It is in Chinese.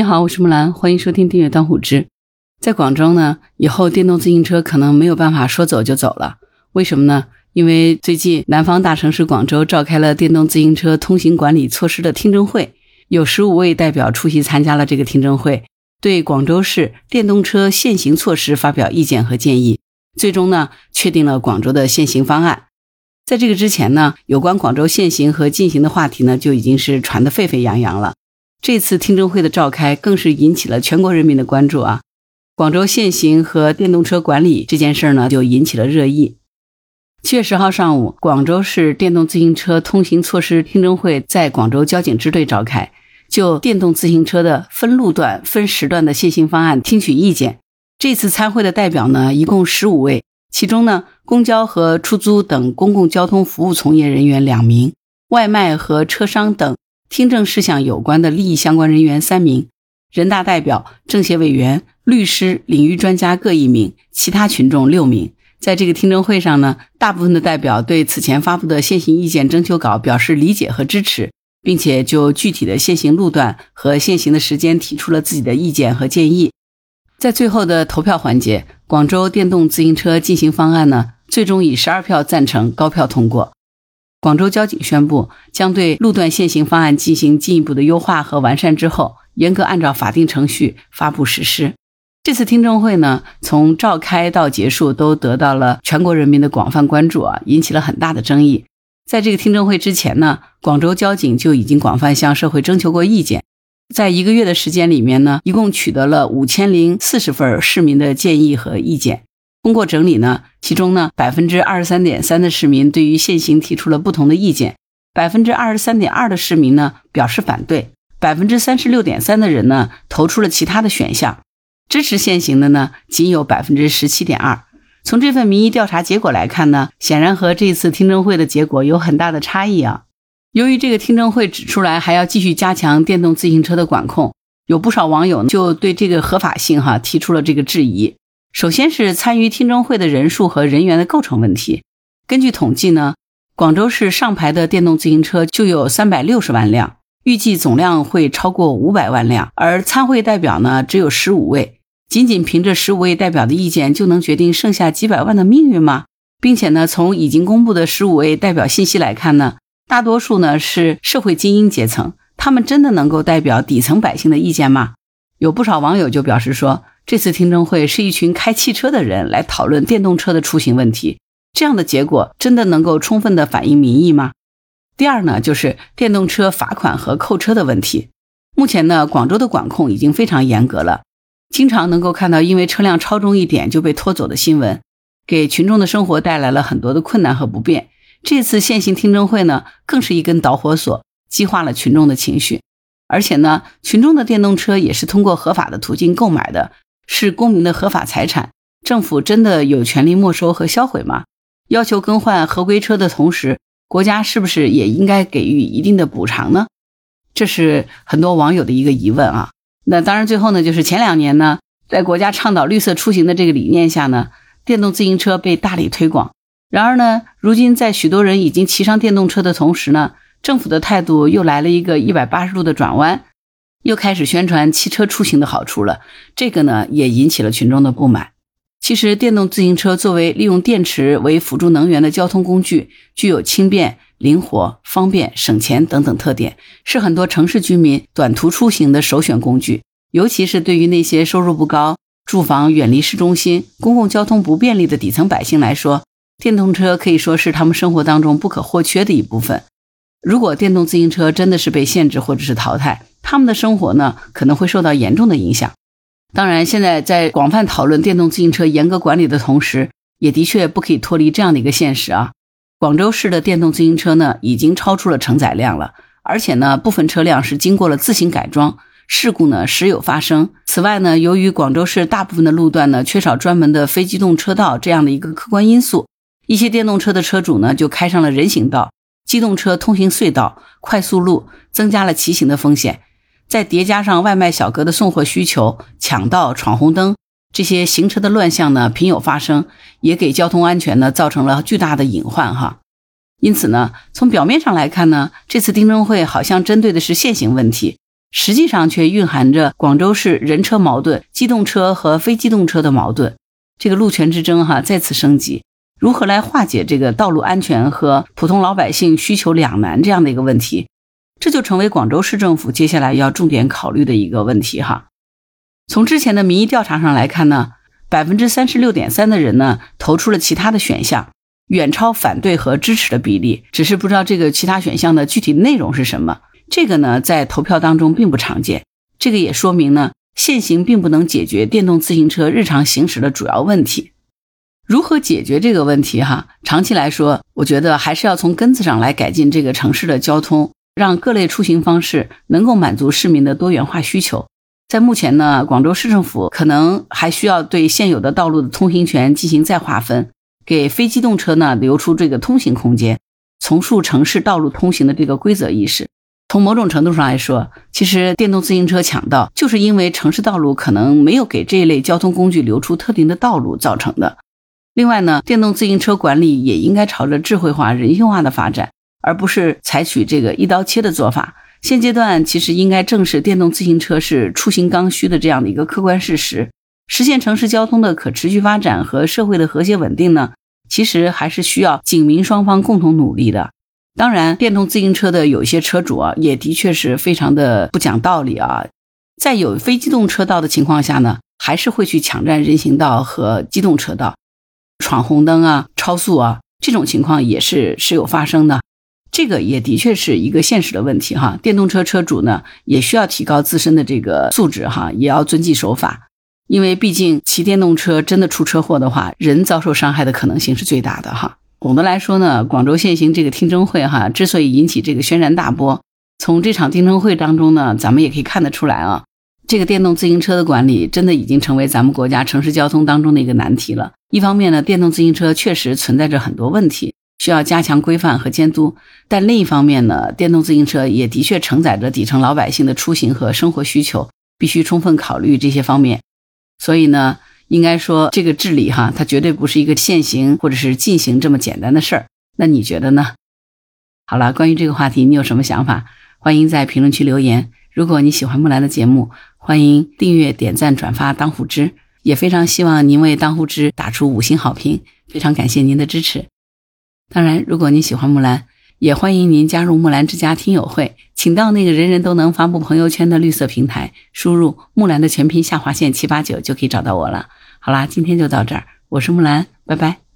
你好，我是木兰，欢迎收听订阅当虎之。在广州呢，以后电动自行车可能没有办法说走就走了。为什么呢？因为最近南方大城市广州召开了电动自行车通行管理措施的听证会，有十五位代表出席参加了这个听证会，对广州市电动车限行措施发表意见和建议。最终呢，确定了广州的限行方案。在这个之前呢，有关广州限行和禁行的话题呢，就已经是传得沸沸扬扬了。这次听证会的召开，更是引起了全国人民的关注啊！广州限行和电动车管理这件事儿呢，就引起了热议。七月十号上午，广州市电动自行车通行措施听证会在广州交警支队召开，就电动自行车的分路段、分时段的限行方案听取意见。这次参会的代表呢，一共十五位，其中呢，公交和出租等公共交通服务从业人员两名，外卖和车商等。听证事项有关的利益相关人员三名，人大代表、政协委员、律师、领域专家各一名，其他群众六名。在这个听证会上呢，大部分的代表对此前发布的现行意见征求稿表示理解和支持，并且就具体的现行路段和现行的时间提出了自己的意见和建议。在最后的投票环节，广州电动自行车进行方案呢，最终以十二票赞成高票通过。广州交警宣布，将对路段限行方案进行进一步的优化和完善，之后严格按照法定程序发布实施。这次听证会呢，从召开到结束都得到了全国人民的广泛关注啊，引起了很大的争议。在这个听证会之前呢，广州交警就已经广泛向社会征求过意见，在一个月的时间里面呢，一共取得了五千零四十份市民的建议和意见。通过整理呢，其中呢，百分之二十三点三的市民对于限行提出了不同的意见，百分之二十三点二的市民呢表示反对，百分之三十六点三的人呢投出了其他的选项，支持限行的呢仅有百分之十七点二。从这份民意调查结果来看呢，显然和这次听证会的结果有很大的差异啊。由于这个听证会指出来还要继续加强电动自行车的管控，有不少网友就对这个合法性哈提出了这个质疑。首先是参与听证会的人数和人员的构成问题。根据统计呢，广州市上牌的电动自行车就有三百六十万辆，预计总量会超过五百万辆。而参会代表呢只有十五位，仅仅凭着十五位代表的意见就能决定剩下几百万的命运吗？并且呢，从已经公布的十五位代表信息来看呢，大多数呢是社会精英阶层，他们真的能够代表底层百姓的意见吗？有不少网友就表示说。这次听证会是一群开汽车的人来讨论电动车的出行问题，这样的结果真的能够充分的反映民意吗？第二呢，就是电动车罚款和扣车的问题。目前呢，广州的管控已经非常严格了，经常能够看到因为车辆超重一点就被拖走的新闻，给群众的生活带来了很多的困难和不便。这次现行听证会呢，更是一根导火索，激化了群众的情绪。而且呢，群众的电动车也是通过合法的途径购买的。是公民的合法财产，政府真的有权利没收和销毁吗？要求更换合规车的同时，国家是不是也应该给予一定的补偿呢？这是很多网友的一个疑问啊。那当然，最后呢，就是前两年呢，在国家倡导绿色出行的这个理念下呢，电动自行车被大力推广。然而呢，如今在许多人已经骑上电动车的同时呢，政府的态度又来了一个一百八十度的转弯。又开始宣传汽车出行的好处了，这个呢也引起了群众的不满。其实，电动自行车作为利用电池为辅助能源的交通工具，具有轻便、灵活、方便、省钱等等特点，是很多城市居民短途出行的首选工具。尤其是对于那些收入不高、住房远离市中心、公共交通不便利的底层百姓来说，电动车可以说是他们生活当中不可或缺的一部分。如果电动自行车真的是被限制或者是淘汰，他们的生活呢可能会受到严重的影响。当然，现在在广泛讨论电动自行车严格管理的同时，也的确不可以脱离这样的一个现实啊。广州市的电动自行车呢已经超出了承载量了，而且呢部分车辆是经过了自行改装，事故呢时有发生。此外呢，由于广州市大部分的路段呢缺少专门的非机动车道这样的一个客观因素，一些电动车的车主呢就开上了人行道、机动车通行隧道、快速路，增加了骑行的风险。再叠加上外卖小哥的送货需求、抢道、闯红灯这些行车的乱象呢，频有发生，也给交通安全呢造成了巨大的隐患哈。因此呢，从表面上来看呢，这次听证会好像针对的是限行问题，实际上却蕴含着广州市人车矛盾、机动车和非机动车的矛盾，这个路权之争哈再次升级。如何来化解这个道路安全和普通老百姓需求两难这样的一个问题，这就成为广州市政府接下来要重点考虑的一个问题哈。从之前的民意调查上来看呢，百分之三十六点三的人呢投出了其他的选项，远超反对和支持的比例，只是不知道这个其他选项的具体内容是什么。这个呢，在投票当中并不常见。这个也说明呢，现行并不能解决电动自行车日常行驶的主要问题。如何解决这个问题？哈，长期来说，我觉得还是要从根子上来改进这个城市的交通，让各类出行方式能够满足市民的多元化需求。在目前呢，广州市政府可能还需要对现有的道路的通行权进行再划分，给非机动车呢留出这个通行空间，重塑城市道路通行的这个规则意识。从某种程度上来说，其实电动自行车抢道就是因为城市道路可能没有给这一类交通工具留出特定的道路造成的。另外呢，电动自行车管理也应该朝着智慧化、人性化的发展，而不是采取这个一刀切的做法。现阶段其实应该正视电动自行车是出行刚需的这样的一个客观事实，实现城市交通的可持续发展和社会的和谐稳定呢，其实还是需要警民双方共同努力的。当然，电动自行车的有些车主啊，也的确是非常的不讲道理啊，在有非机动车道的情况下呢，还是会去抢占人行道和机动车道，闯红灯啊、超速啊，这种情况也是时有发生的。这个也的确是一个现实的问题哈。电动车车主呢，也需要提高自身的这个素质哈，也要遵纪守法，因为毕竟骑电动车真的出车祸的话，人遭受伤害的可能性是最大的哈。总的来说呢，广州现行这个听证会哈，之所以引起这个轩然大波，从这场听证会当中呢，咱们也可以看得出来啊，这个电动自行车的管理真的已经成为咱们国家城市交通当中的一个难题了。一方面呢，电动自行车确实存在着很多问题，需要加强规范和监督；但另一方面呢，电动自行车也的确承载着底层老百姓的出行和生活需求，必须充分考虑这些方面。所以呢。应该说，这个治理哈，它绝对不是一个现行或者是进行这么简单的事儿。那你觉得呢？好了，关于这个话题，你有什么想法？欢迎在评论区留言。如果你喜欢木兰的节目，欢迎订阅、点赞、转发当户知，也非常希望您为当户知打出五星好评，非常感谢您的支持。当然，如果您喜欢木兰，也欢迎您加入木兰之家听友会，请到那个人人都能发布朋友圈的绿色平台，输入木兰的全拼下划线七八九就可以找到我了。好啦，今天就到这儿，我是木兰，拜拜。